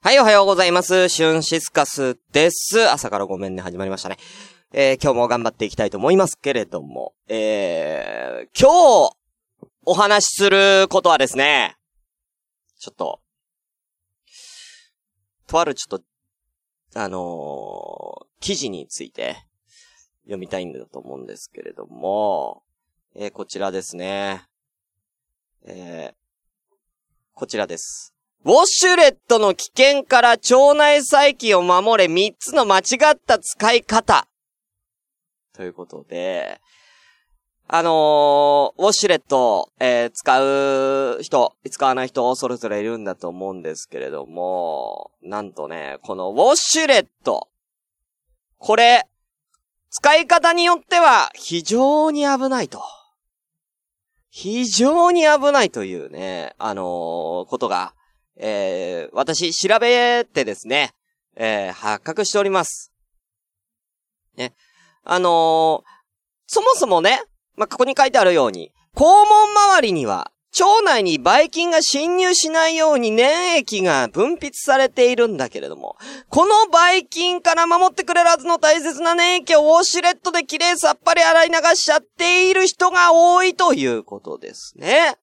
はい、おはようございます。シュンシスカスです。朝からごめんね、始まりましたね。えー、今日も頑張っていきたいと思いますけれども、えー、今日、お話しすることはですね、ちょっと、とあるちょっと、あのー、記事について読みたいんだと思うんですけれども、えー、こちらですね。えー、こちらです。ウォシュレットの危険から腸内細菌を守れ3つの間違った使い方。ということで、あのー、ウォシュレット、えー、使う人、使わない人、それぞれいるんだと思うんですけれども、なんとね、このウォシュレット、これ、使い方によっては非常に危ないと。非常に危ないというね、あのー、ことがえー、私、調べてですね、えー、発覚しております。ね。あのー、そもそもね、まあ、ここに書いてあるように、肛門周りには、腸内にばい菌が侵入しないように粘液が分泌されているんだけれども、このばい菌から守ってくれるはずの大切な粘液をウォシュレットできれいさっぱり洗い流しちゃっている人が多いということですね。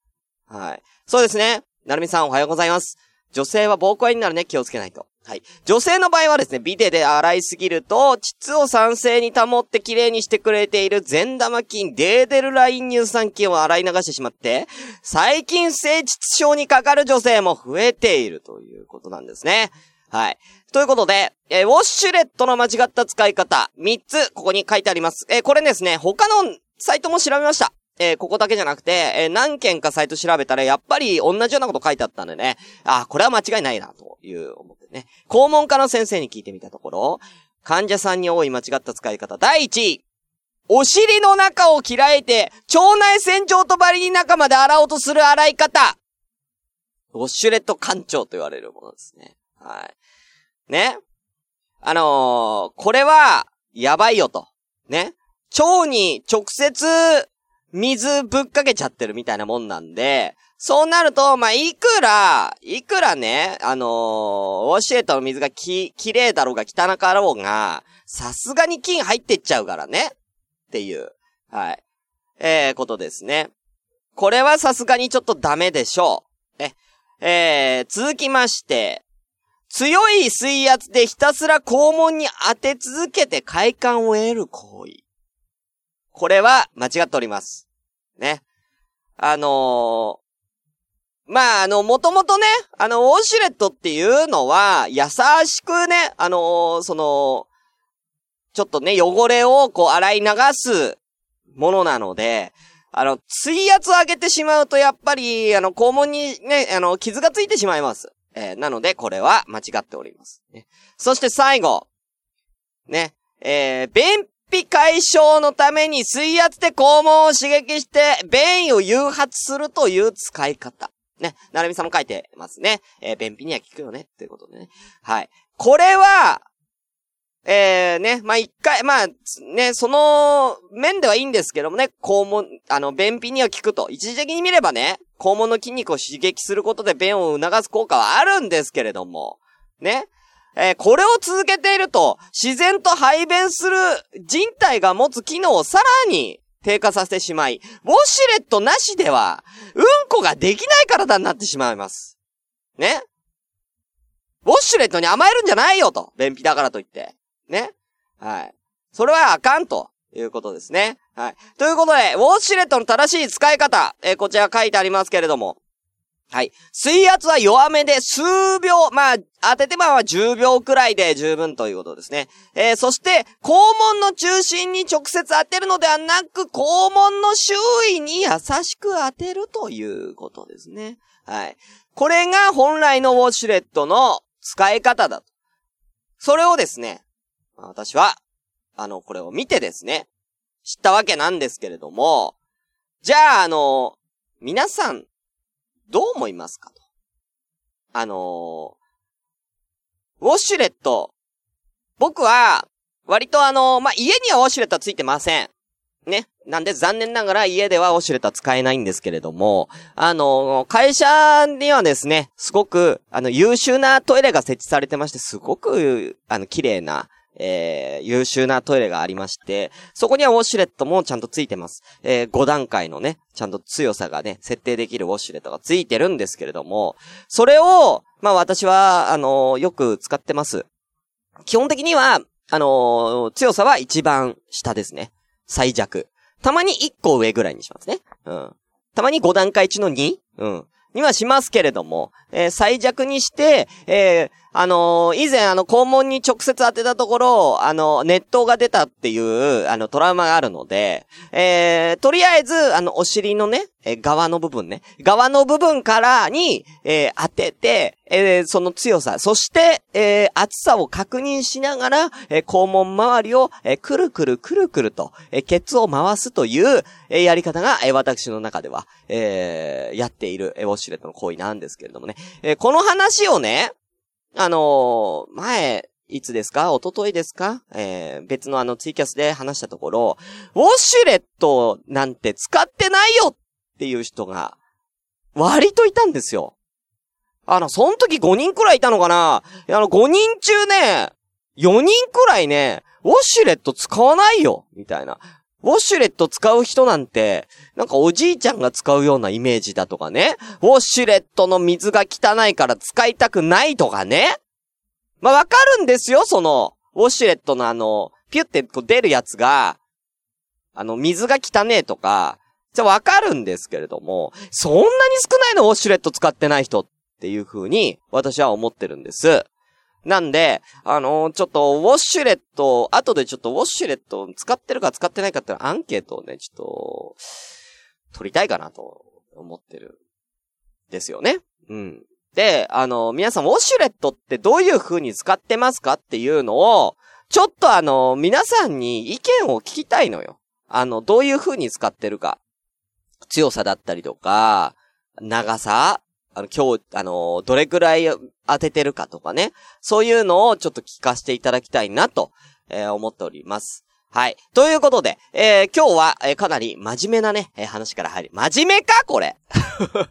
はい。そうですね。なるみさんおはようございます。女性は膀胱炎になるね、気をつけないと。はい。女性の場合はですね、ビデで洗いすぎると、膣を酸性に保って綺麗にしてくれている善玉菌、デーデルライン乳酸菌を洗い流してしまって、細菌性膣症にかかる女性も増えているということなんですね。はい。ということで、えー、ウォッシュレットの間違った使い方、3つ、ここに書いてあります。えー、これですね、他のサイトも調べました。えー、ここだけじゃなくて、えー、何件かサイト調べたら、やっぱり同じようなこと書いてあったんでね、あ、これは間違いないな、という思ってね。肛門科の先生に聞いてみたところ、患者さんに多い間違った使い方、第1位。お尻の中を切らえて、腸内洗浄とバリに中まで洗おうとする洗い方。ウォッシュレット干潮と言われるものですね。はい。ね。あのー、これは、やばいよと。ね。腸に直接水ぶっかけちゃってるみたいなもんなんで、そうなると、まあ、いくら、いくらね、あのー、ウォシュレットの水がき、綺麗だろうが汚かろうが、さすがに菌入ってっちゃうからね。っていう、はい。えー、ことですね。これはさすがにちょっとダメでしょう。え、えー、続きまして、強い水圧でひたすら肛門に当て続けて快感を得る行為。これは間違っております。ね。あのー、まあ、あの、もともとね、あの、ウォシュレットっていうのは、優しくね、あのー、その、ちょっとね、汚れをこう洗い流すものなので、あの、水圧を上げてしまうと、やっぱり、あの、肛門にね、あの、傷がついてしまいます。えー、なので、これは間違っております。ね、そして最後。ね。えー、便秘解消のために水圧で肛門を刺激して、便意を誘発するという使い方。ね。なるみさんも書いてますね。えー、便秘には効くよね。ということでね。はい。これは、えー、ね、まあ、一回、まあ、ね、その面ではいいんですけどもね、肛門、あの、便秘には効くと。一時的に見ればね、肛門の筋肉を刺激することで便を促す効果はあるんですけれども、ね。えー、これを続けていると、自然と排便する人体が持つ機能をさらに低下させてしまい、ウォシュレットなしでは、うんこができない体になってしまいます。ね？ウォシュレットに甘えるんじゃないよと。便秘だからといって。ね？はい。それはあかんということですね。はい。ということで、ウォッシュレットの正しい使い方、えー、こちら書いてありますけれども、はい。水圧は弱めで数秒、まあ、当ててばは10秒くらいで十分ということですね。えー、そして、肛門の中心に直接当てるのではなく、肛門の周囲に優しく当てるということですね。はい。これが本来のウォシュレットの使い方だと。それをですね、私は、あの、これを見てですね、知ったわけなんですけれども、じゃあ、あの、皆さん、どう思いますかと。あのー、ウォシュレット、僕は、割とあのー、まあ、家にはウォシュレットはついてません。ね。なんで残念ながら家ではウォシュレットは使えないんですけれども、あの、会社にはですね、すごく、あの、優秀なトイレが設置されてまして、すごく、あの、綺麗な、えー、優秀なトイレがありまして、そこにはウォシュレットもちゃんとついてます。えー、5段階のね、ちゃんと強さがね、設定できるウォシュレットがついてるんですけれども、それを、まあ私は、あのー、よく使ってます。基本的には、あの、強さは一番下ですね。最弱。たまに1個上ぐらいにしますね。うん。たまに5段階中の 2? うん。にはしますけれども、えー、最弱にして、えー、あのー、以前あの、肛門に直接当てたところ、あの、熱湯が出たっていう、あの、トラウマがあるので、えー、とりあえず、あの、お尻のね、えー、側の部分ね、側の部分からに、えー、当てて、えー、その強さ、そして、えー、厚さを確認しながら、えー、肛門周りを、えー、くるくるくるくると、えー、ケツを回すという、えー、やり方が、えー、私の中では、えー、やっている、えー、ウォシュレットの行為なんですけれどもね、えー、この話をね、あのー、前、いつですか？一昨日ですか？えー、別のあのツイキャスで話したところ、ウォシュレットなんて使ってないよっていう人が、割といたんですよ。あの、その時5人くらいいたのかな？あの、5人中ね、4人くらいね、ウォシュレット使わないよみたいな。ウォシュレット使う人なんて、なんかおじいちゃんが使うようなイメージだとかね。ウォシュレットの水が汚いから使いたくないとかね。まあ、わかるんですよ、その、ウォシュレットのあの、ピュってこう出るやつが、あの、水が汚ねえとか、じゃわかるんですけれども、そんなに少ないのウォシュレット使ってない人っていう風に、私は思ってるんです。なんで、あのー、ちょっと、ウォッシュレット、後でちょっとウォッシュレット使ってるか使ってないかっていうアンケートをね、ちょっと、取りたいかなと思ってる。ですよね。うん。で、あのー、皆さん、ウォッシュレットってどういう風に使ってますかっていうのを、ちょっとあのー、皆さんに意見を聞きたいのよ。あの、どういう風に使ってるか。強さだったりとか、長さあの、今日、あの、どれくらい当ててるかとかね。そういうのをちょっと聞かせていただきたいなと、えー、思っております。はい。ということで、えー、今日は、えー、かなり真面目なね、えー、話から入り、真面目かこれ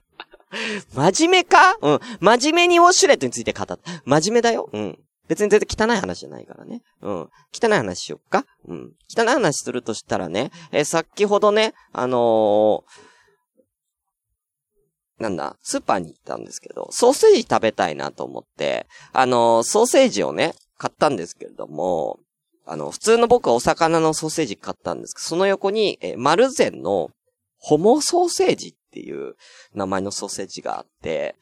真面目か？うん。真面目にウォシュレットについて語った。真面目だよ。うん。別に全然汚い話じゃないからね。うん。汚い話しよっか？うん。汚い話するとしたらね、えー、先ほどね、あのーなんだ、スーパーに行ったんですけど、ソーセージ食べたいなと思って、あの、ソーセージをね、買ったんですけれども、あの、普通の僕はお魚のソーセージ買ったんですけど、その横に、え、マルゼンのホモソーセージっていう名前のソーセージがあって、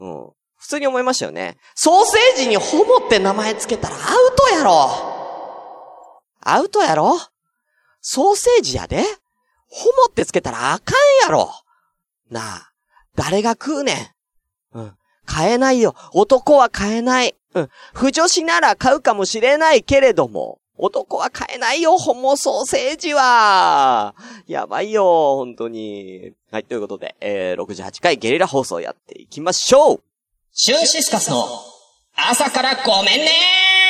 うん。普通に思いましたよね。ソーセージにホモって名前つけたらアウトやろアウトやろ？ソーセージやで？ホモってつけたらあかんやろなあ。誰が食うねん。うん。買えないよ。男は買えない。うん。不女子なら買うかもしれないけれども、男は買えないよ、ホモソーセージは。やばいよ、本当に。はい、ということで、えー、68回ゲリラ放送やっていきましょうシュンシスカスの朝からごめんね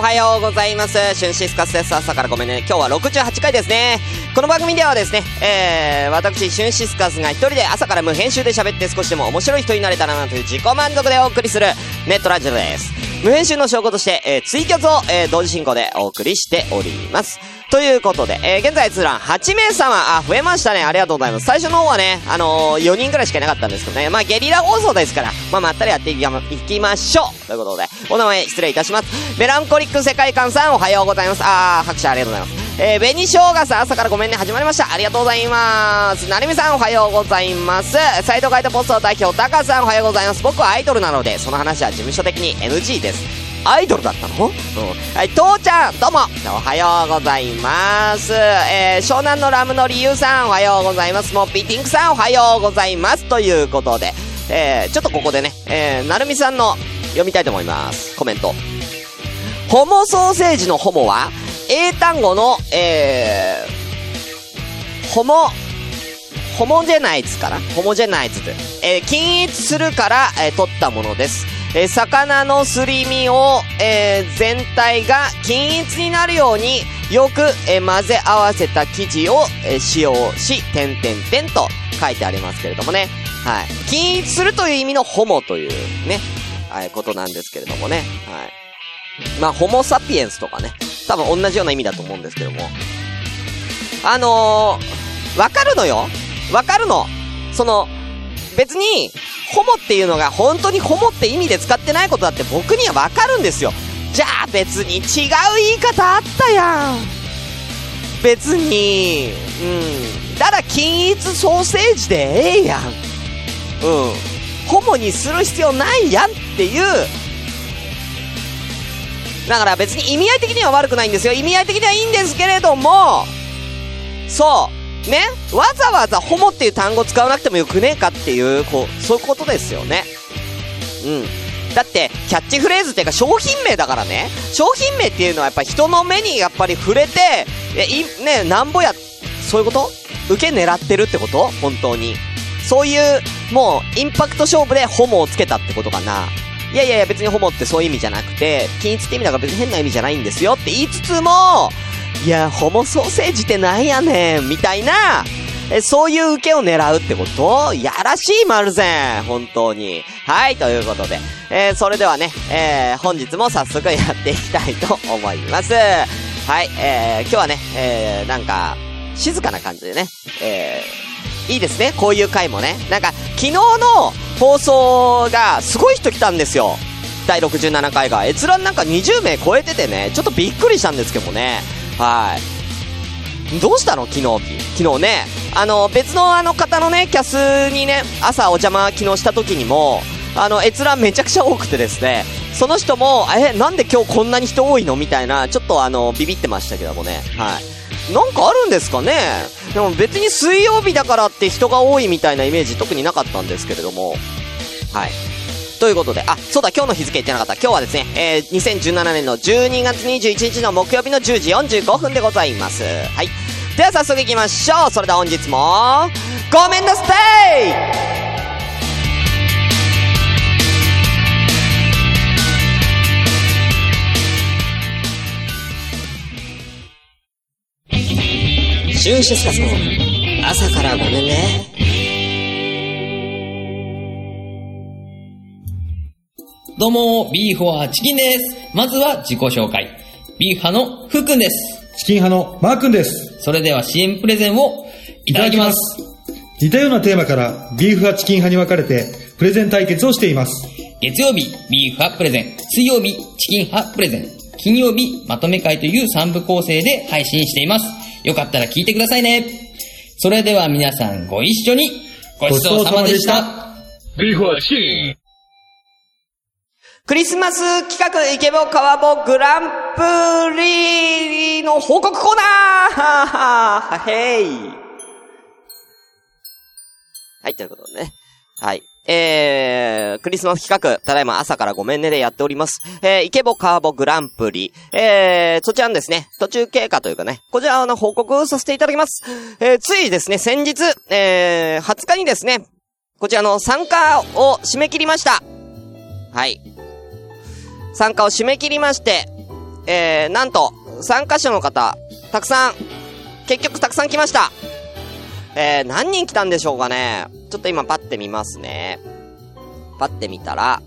おはようございます。シュンシスカスです。朝からごめんね。今日は68回ですね。この番組ではですね、えー、私、シュンシスカスが一人で朝から無編集で喋って少しでも面白い人になれたらなという自己満足でお送りするネットラジオです。無編集の証拠として、えー、ツイキャスを、えー、同時進行でお送りしております。ということで、えー、現在通覧8名様、あ、増えましたね。ありがとうございます。最初の方はね、あのー、4人くらいしかいなかったんですけどね。まあ、ゲリラ放送ですから、まあ、まったりやっていきましょう。ということで、お名前失礼いたします。メランコリック世界観さん、おはようございます。あー、拍手ありがとうございます。えー、紅生姜さん、朝からごめんね、始まりました。ありがとうございます。なるみさん、おはようございます。サイドガイドポスト代表、タカさん、おはようございます。僕はアイドルなので、その話は事務所的に NG です。アイドルだったの？うん。はい、父ちゃん、どうも、おはようございます。えー、湘南のラムの理由さん、おはようございます。モッピーティンクさん、おはようございます。ということで、えー、ちょっとここでね、えー、なるみさんの読みたいと思います。コメント。ホモソーセージのホモは、英単語の、えー、ホモ、ホモジェナイズかな？ホモジェナイズで、えー、均一するから、えー、取ったものです。えー、魚のすり身を、えー、全体が均一になるようによく、えー、混ぜ合わせた生地を、え使用し、点々点と書いてありますけれどもね。はい。均一するという意味のホモというね、はい、ことなんですけれどもね。はい。まあ、ホモサピエンスとかね。多分同じような意味だと思うんですけども。あのー、わかるのよわかるの。その、別に、ホモっていうのが本当にホモって意味で使ってないことだって僕にはわかるんですよ。じゃあ別に違う言い方あったやん。別に、うん。ただ均一ソーセージでええやん。うん。ホモにする必要ないやんっていう。だから別に意味合い的には悪くないんですよ。意味合い的にはいいんですけれども、そう。ねわざわざホモっていう単語使わなくてもよくねえかっていう、こう、そういうことですよね。うん。だって、キャッチフレーズっていうか商品名だからね。商品名っていうのはやっぱ人の目にやっぱり触れて、え、い、ね、なんぼや、そういうこと？受け狙ってるってこと？本当に。そういう、もう、インパクト勝負でホモをつけたってことかな。いやいやいや、別にホモってそういう意味じゃなくて、均一って意味だから別に変な意味じゃないんですよって言いつつも、いや、ホモソーセージってなんやねん、みたいな、え、そういう受けを狙うってこと？やらしいまるぜ本当に。はい、ということで。えー、それではね、えー、本日も早速やっていきたいと思います。はい、えー、今日はね、えー、なんか、静かな感じでね、えー、いいですね、こういう回もね。なんか、昨日の放送がすごい人来たんですよ。第67回が。閲覧なんか20名超えててね、ちょっとびっくりしたんですけどもね。はい。どうしたの？昨日、昨日ね。あの、別のあの方のね、キャスにね、朝お邪魔昨日した時にも、あの、閲覧めちゃくちゃ多くてですね、その人も、え、なんで今日こんなに人多いの？みたいな、ちょっとあの、ビビってましたけどもね。はい。なんかあるんですかね？でも別に水曜日だからって人が多いみたいなイメージ特になかったんですけれども。はい。ということで、あ、そうだ、今日の日付言ってなかった。今日はですね、えー、2017年の12月21日の木曜日の10時45分でございます。はい。では早速行きましょう。それでは本日も、ごめんなさいシュンシスカスの朝からごめんね。どうも、ビーフはチキンです。まずは自己紹介。ビーフ派のふうくんです。チキン派のマー君です。それでは支援プレゼンをいただきます。似たようなテーマからビーフ派チキン派に分かれてプレゼン対決をしています。月曜日、ビーフ派プレゼン。水曜日、チキン派プレゼン。金曜日、まとめ会という3部構成で配信しています。よかったら聞いてくださいね。それでは皆さんご一緒にごちそうさまでした。ビーフはチキンクリスマス企画イケボカワボグランプリの報告コーナーはへいはい、ということでね。はい。えー、クリスマス企画、ただいま朝からごめんねでやっております。えー、イケボカーボグランプリ。えー、そちらのですね、途中経過というかね、こちらの報告させていただきます。えー、ついですね、先日、えー、20日にですね、こちらの参加を締め切りました。はい。参加を締め切りまして、えー、なんと、参加者の方、たくさん、結局たくさん来ました。えー、何人来たんでしょうかね。ちょっと今パッて見ますね。パッて見たら、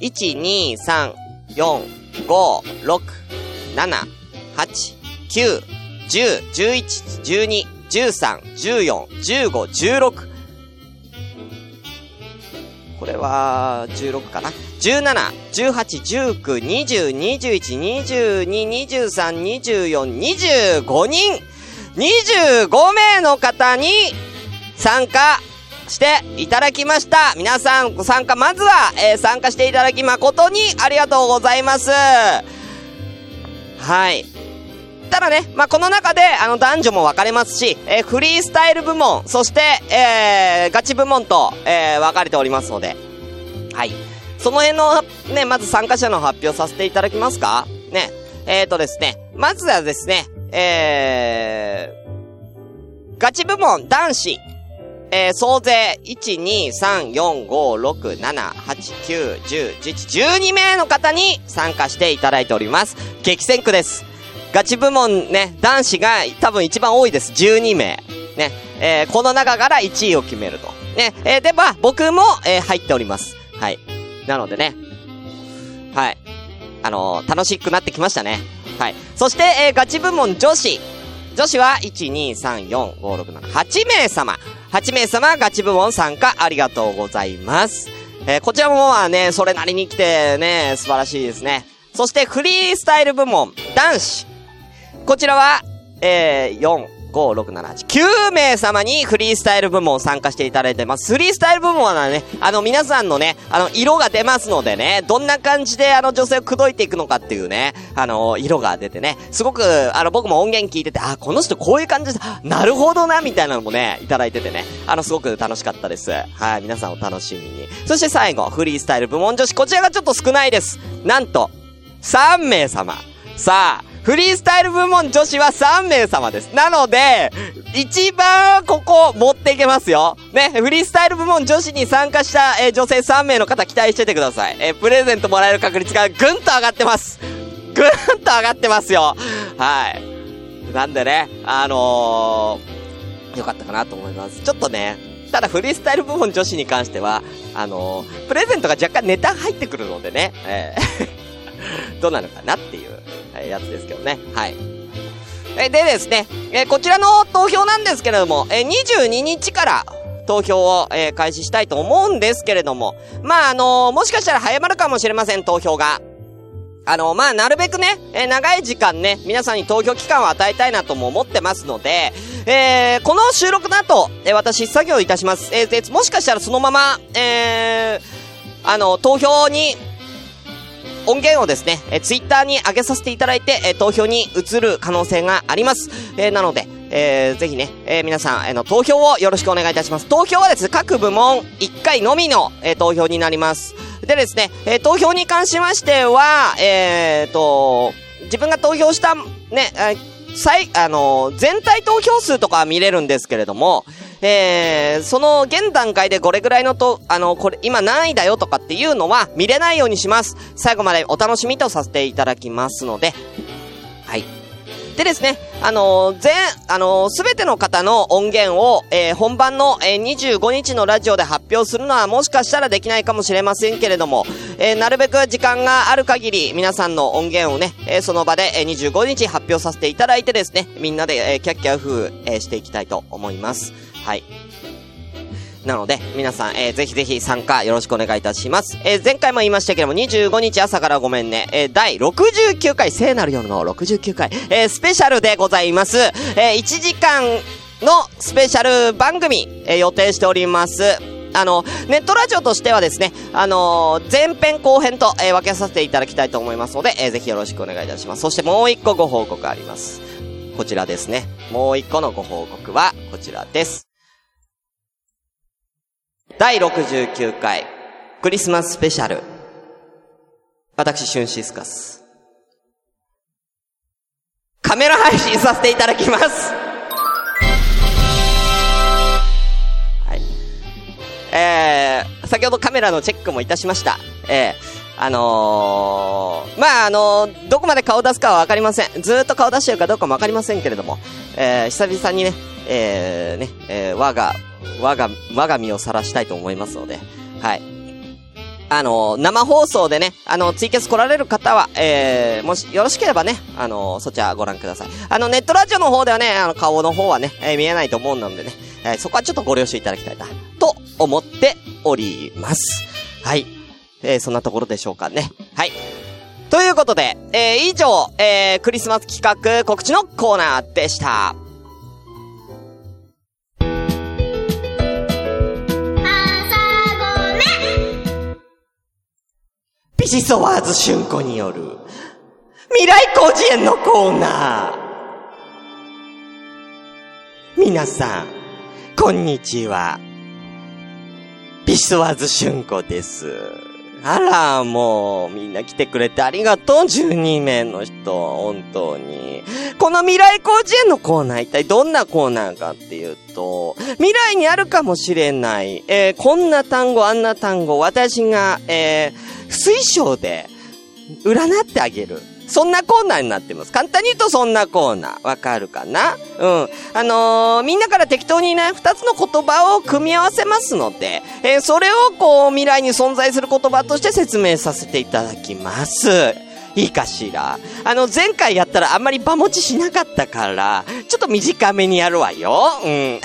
1、2、3、4、5、6、7、8、9、10、11、12、13、14、15、16。これは、16かな ?17、18、19、20、21、22、23、24、25人 !25 名の方に参加していただきました。皆さんご参加、まずは、えー、参加していただき誠にありがとうございます。はい。ただね、まあ、この中で、あの、男女も分かれますし、えー、フリースタイル部門、そして、えー、ガチ部門と、えー、分かれておりますので、はい。その辺の、ね、まず参加者の発表させていただきますか？ね。えっ、ー、とですね、まずはですね、えー、ガチ部門男子、えー、総勢、1、2、3、4、5、6、7、8、9、10、11、12名の方に参加していただいております。激戦区です。ガチ部門ね、男子が多分一番多いです。12名。ね、えー、この中から1位を決めると。ね、えー、で、まあ、僕も、えー、入っております。はい。なのでね、はい。あのー、楽しくなってきましたね。はい。そして、えー、ガチ部門女子。女子は、1、2、3、4、5、6、7、8名様。8名様ガチ部門参加ありがとうございます。えー、こちらもまあね、それなりに来てね、素晴らしいですね。そしてフリースタイル部門、男子。こちらは、えー、4、5、6、7、8、9名様にフリースタイル部門参加していただいてます。フリースタイル部門はね、あの皆さんのね、あの色が出ますのでね、どんな感じであの女性を口説いていくのかっていうね、あの色が出てね、すごく、あの僕も音源聞いてて、あ、この人こういう感じで、なるほどな、みたいなのもね、いただいててね、あのすごく楽しかったです。はい、皆さんお楽しみに。そして最後、フリースタイル部門女子、こちらがちょっと少ないです。なんと、3名様。さあ、フリースタイル部門女子は3名様です。なので、一番ここ持っていけますよ。ね、フリースタイル部門女子に参加した、えー、女性3名の方期待しててください。えー、プレゼントもらえる確率がぐんと上がってます。ぐんと上がってますよ。はい。なんでね、あのー、よかったかなと思います。ちょっとね、ただフリースタイル部門女子に関しては、あのー、プレゼントが若干ネタ入ってくるのでね、えー どうなのかなっていう。えやつですけどね。はい。えでですね、えこちらの投票なんですけれども、え22日から投票を、え開始したいと思うんですけれども、まあ、あのもしかしたら早まるかもしれません、投票が。あの、まあ、なるべくね、え、長い時間ね、皆さんに投票期間を与えたいなとも思ってますので、えー、この収録の後、え、私、作業いたします。えー、もしかしたらそのまま、えー、あの、投票に音源をですね、えツイッターに上げさせていただいて、え投票に移る可能性があります。えなので、えー、ぜひね、えー、皆さん、えー、の、投票をよろしくお願いいたします。投票はですね、各部門1回のみの、えー、投票になります。でですね、えー、投票に関しましては、えー、と、自分が投票した、ね、えー、最、あの、全体投票数とかは見れるんですけれども、えー、その現段階でこれぐらいのと、あの、これ、今何位だよとかっていうのは見れないようにします。最後までお楽しみとさせていただきますので、はい。でですね、あのー、全、あのす、べての方の音源を、えー、本番の、えー、25日のラジオで発表するのはもしかしたらできないかもしれませんけれども、えー、なるべく時間がある限り皆さんの音源をね、え、その場で、えー、25日発表させていただいてですね、みんなで、えー、キャッキャフー、えー、していきたいと思います。はい。なので、皆さん、えー、ぜひぜひ参加よろしくお願いいたします。えー、前回も言いましたけども、25日朝からごめんね、えー、第69回、聖なる夜の69回、えー、スペシャルでございます。えー、1時間のスペシャル番組、えー、予定しております。あの、ネットラジオとしてはですね、あのー、前編後編と、えー、分けさせていただきたいと思いますので、えー、ぜひよろしくお願いいたします。そしてもう一個ご報告あります。こちらですね。もう一個のご報告は、こちらです。第69回クリスマススペシャル。私、シュンシスカス。カメラ配信させていただきます。はい。えー、先ほどカメラのチェックもいたしました。えー、あのー、まあ、あのー、どこまで顔出すかはわかりません。ずっと顔出してるかどうかもわかりませんけれども、えー、久々にね、えー、ね、えー、我が我が、我が身を晒したいと思いますので、はい。あの、生放送でね、あの、ツイキャス来られる方は、えー、もし、よろしければね、あの、そちらご覧ください。あの、ネットラジオの方ではね、あの、顔の方はね、えー、見えないと思うのでね、えー、そこはちょっとご了承いただきたいな、と思っております。はい。えー、そんなところでしょうかね。はい。ということで、えー、以上、えー、クリスマス企画告知のコーナーでした。ビシソワーズ春子による、未来工事園のコーナー。皆さん、こんにちは。ビシソワーズ春子です。あら、もう、みんな来てくれてありがとう、12名の人、本当に。この未来工事園のコーナー、一体どんなコーナーかっていうと、未来にあるかもしれない、えー、こんな単語、あんな単語、私が、えー、水晶で、占ってあげる。そんなコーナーになってます。簡単に言うとそんなコーナー。わかるかな？うん。あのー、みんなから適当にね、二つの言葉を組み合わせますので、えー、それをこう、未来に存在する言葉として説明させていただきます。いいかしら？あの、前回やったらあんまり場持ちしなかったから、ちょっと短めにやるわよ。うん。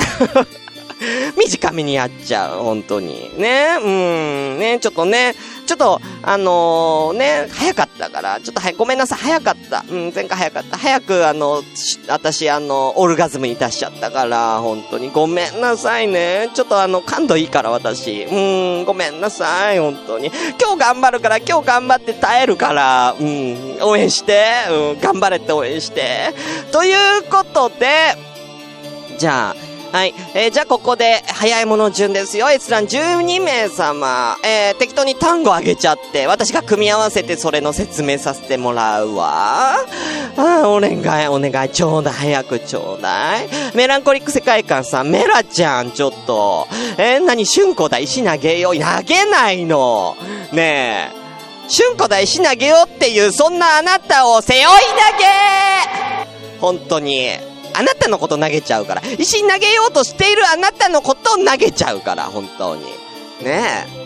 短めにやっちゃう、本当に。ね、うん、ね、ちょっとね、ちょっと、あのー、ね、早かったから、ちょっとはごめんなさい、早かった。うん、前回早かった。早く、あの、私、あの、オルガズムに出しちゃったから、本当にごめんなさいね。ちょっとあの、感度いいから、私。うん、ごめんなさい、本当に。今日頑張るから、今日頑張って耐えるから、うん、応援して、うん、頑張れって応援して。ということで、じゃあ、はい。えー、じゃあここで、早いもの順ですよ。閲覧12名様。えー、適当に単語あげちゃって、私が組み合わせてそれの説明させてもらうわ。あーお願い、お願い、ちょうだい、早くちょうだい。メランコリック世界観さん、メラちゃん、ちょっと。えー、何、春子だ、石投げよう。投げないの。ねえ。春子だ、石投げようっていう、そんなあなたを背負い投げ本当に。あなたのこと投げちゃうから。石投げようとしているあなたのことを投げちゃうから、本当に。ねえ。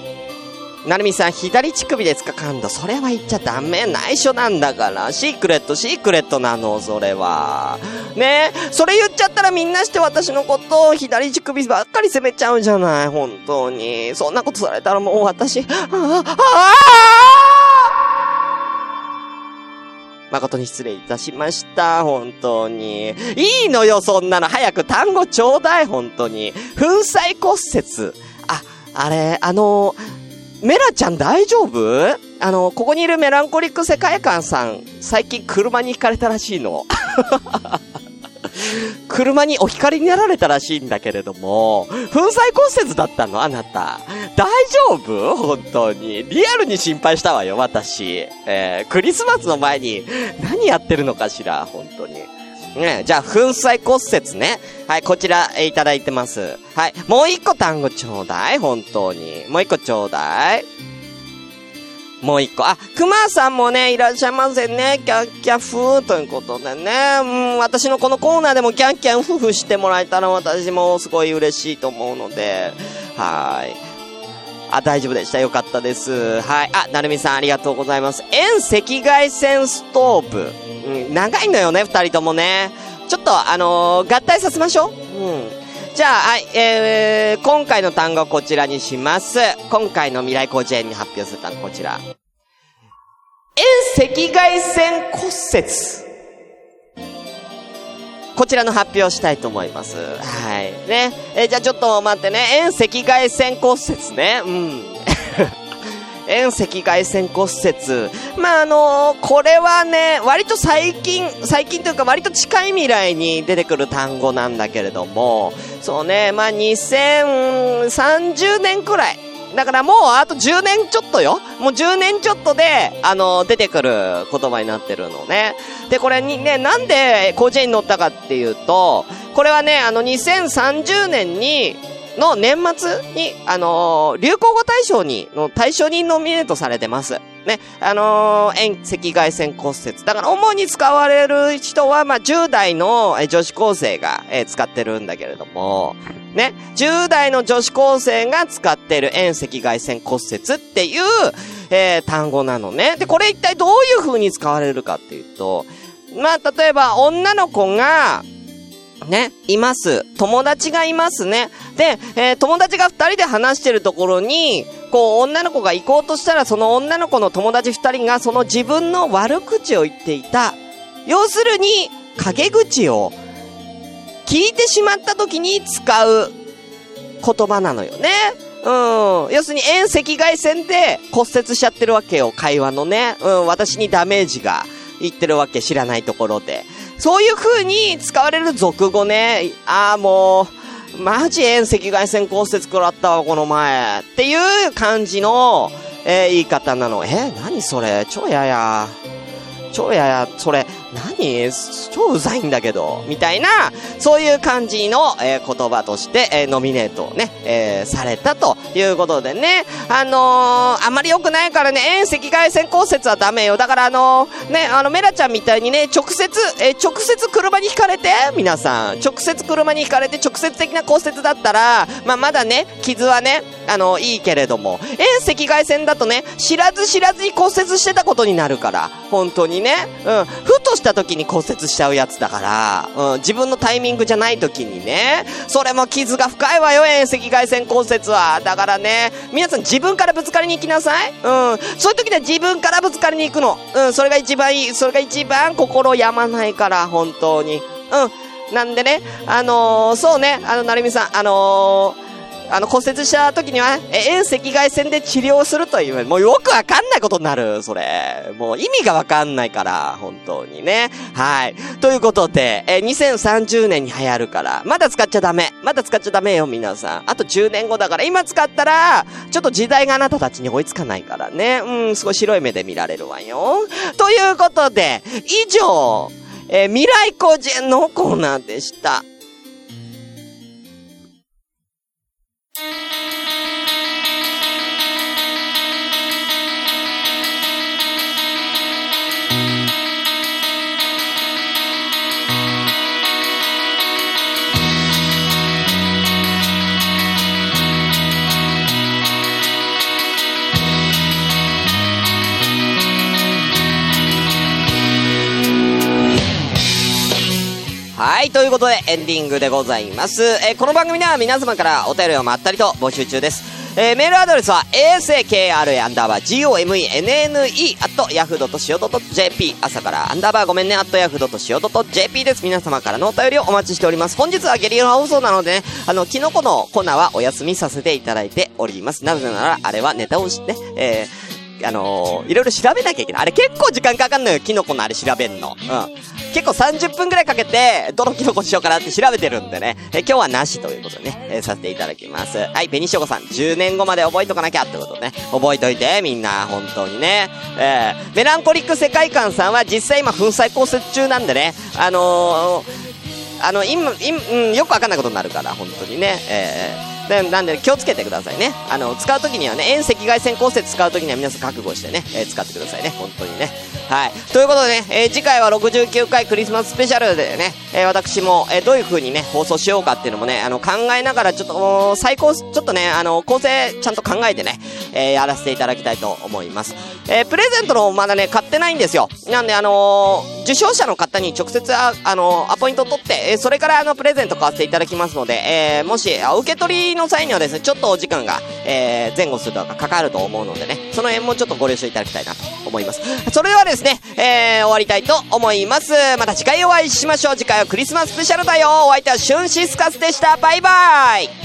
なるみさん、左乳首ですか感度。それは言っちゃダメ。内緒なんだから。シークレット、シークレットなの、それは。ねえ。それ言っちゃったらみんなして私のことを左乳首ばっかり責めちゃうじゃない。本当に。そんなことされたらもう私、ああ、ああ誠に失礼いたしました。本当に。いいのよ、そんなの。早く単語ちょうだい、本当に。粉砕骨折。あ、あれ、あの、メラちゃん大丈夫？あの、ここにいるメランコリック世界観さん、最近車に惹かれたらしいの。車にお光になられたらしいんだけれども、粉砕骨折だったのあなた。大丈夫？本当に。リアルに心配したわよ、私。えー、クリスマスの前に何やってるのかしら本当に。ねじゃあ、粉砕骨折ね。はい、こちら、えいただいてます。はい、もう一個単語ちょうだい本当に。もう一個ちょうだいもう一個。あ、熊さんもね、いらっしゃいませね。キャッキャフーということでね。うん、私のこのコーナーでもキャンキャンフフしてもらえたら私もすごい嬉しいと思うので。はーい。あ、大丈夫でした。よかったです。はい。あ、なるみさんありがとうございます。遠赤外線ストーブ。うん、長いのよね、二人ともね。ちょっと、あのー合体させましょう。うん。じゃあ、はい、えー、今回の単語こちらにします。今回の未来工事園に発表する単語こちら。遠赤外線骨折。こちらの発表をしたいと思います。はい。ね。えーじゃあちょっと待ってね。遠赤外線骨折ね。うん。遠赤外線骨折。まあ、あのこれはね、割と最近、最近というか割と近い未来に出てくる単語なんだけれども、そうね、まあ、2030年くらい。だからもうあと10年ちょっとよ。もう10年ちょっとで、あの、出てくる言葉になってるのね。で、これにね、なんで広辞苑に載ったかっていうと、これはね、あの、2030年に、の年末に、あのー流行語大賞に、の大賞にノミネートされてます。ね。あのー遠赤外線骨折。だから主に使われる人は、まあ、10代の女子高生が、えー使ってるんだけれども、ね。10代の女子高生が使ってる遠赤外線骨折っていう、えー単語なのね。で、これ一体どういう風に使われるかっていうと、まあ、例えば女の子が、ね、います。友達がいますね。で、えー友達が二人で話してるところに、こう、女の子が行こうとしたら、その女の子の友達二人が、その自分の悪口を言っていた。要するに、陰口を聞いてしまった時に使う言葉なのよね。うん。要するに遠赤外線で骨折しちゃってるわけよ、会話のね。うん、私にダメージがいってるわけ、知らないところで。そういう風に使われる俗語ね。ああ、もう、マジ遠赤外線骨折食らったわ、この前。っていう感じの、えー、言い方なの。え何それ？超やや。超やや、それ、何？超うざいんだけど、みたいな、そういう感じの、えー、言葉として、えー、ノミネートをね、えー、されたということでね、あの、あまり良くないからね、遠赤外線骨折はダメよ。だからあの、ね、あの、メラちゃんみたいにね、直接、え直接車に引かれて、皆さん、直接車に引かれて直接的な骨折だったら、まあ、まだね、傷はね、あの、いいけれども、遠赤外線だとね、知らず知らずに骨折してたことになるから、本当にね、うん、ふとした時に骨折しちゃうやつだから、うん、自分のタイミングじゃない時にね、それも傷が深いわよ、遠赤外線骨折は。だからね、皆さん自分からぶつかりに行きなさい。うん、そういう時で自分からぶつかりに行くの。うん、それが一番いい、それが一番心やまないから、本当に。うん。なんでね、あのー、そうね、あの、なるみさん、あのーあの、骨折した時には、え、遠赤外線で治療するという、もうよくわかんないことになる、それ。もう意味がわかんないから、本当にね。はい。ということで、え、2030年に流行るから、まだ使っちゃダメ。まだ使っちゃダメよ、皆さん。あと10年後だから、今使ったら、ちょっと時代があなたたちに追いつかないからね。うん、すごい白い目で見られるわよ。ということで、以上、え未来個人のコーナーでした。はい、ということでエンディングでございます。えー、この番組では皆様からお便りをまったりと募集中です。えー、メールアドレスは asakra アンダーバー gomenne アット yahoo.co.jp 朝からアンダーバーごめんねアット yahoo.co.jp です。皆様からのお便りをお待ちしております。本日はゲリラ放送なのでね、あの、キノコのコナはお休みさせていただいております。なぜなら、あれはネタをして、えー、あのー、いろいろ調べなきゃいけない。あれ結構時間かかんのよ、キノコのあれ調べんの。うん。結構30分くらいかけて、どのキノコしようかなって調べてるんでね、え今日はなしということでね、え、させていただきます。はい、紅しょこさん、10年後まで覚えとかなきゃってことね、覚えといて、みんな、本当にね。えー、メランコリック世界観さんは実際今、粉砕降雪中なんでね、あのー、あの、今、今、うん、よくわかんないことになるから、本当にね、えー、なんで気をつけてくださいね。あの、使うときにはね、遠赤外線降雪使うときには皆さん覚悟してね、えー、使ってくださいね。本当にね。はい。ということでね、えー、次回は69回クリスマススペシャルでね、えー、私も、えどういう風にね、放送しようかっていうのもね、あの、考えながらちょっと、最高、ちょっとね、あの、構成ちゃんと考えてね、えやらせていただきたいと思います。えプレゼントのまだね、買ってないんですよ。なんで、あの受賞者の方に直接、あ、あのアポイント取って、えそれからあの、プレゼント買わせていただきますので、えもし、受け取りの際にはですね、ちょっとお時間が、え前後するとかかかると思うのでね、その辺もちょっとご了承いただきたいなと思います。それではですね、えー、終わりたいと思います。また次回お会いしましょう。次回はクリスマススペシャルだよ。お相手はシュンシスカスでした。バイバイ「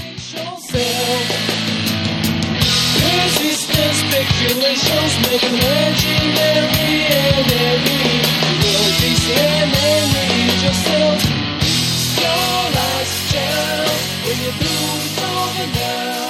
yourself. So last child, when over now.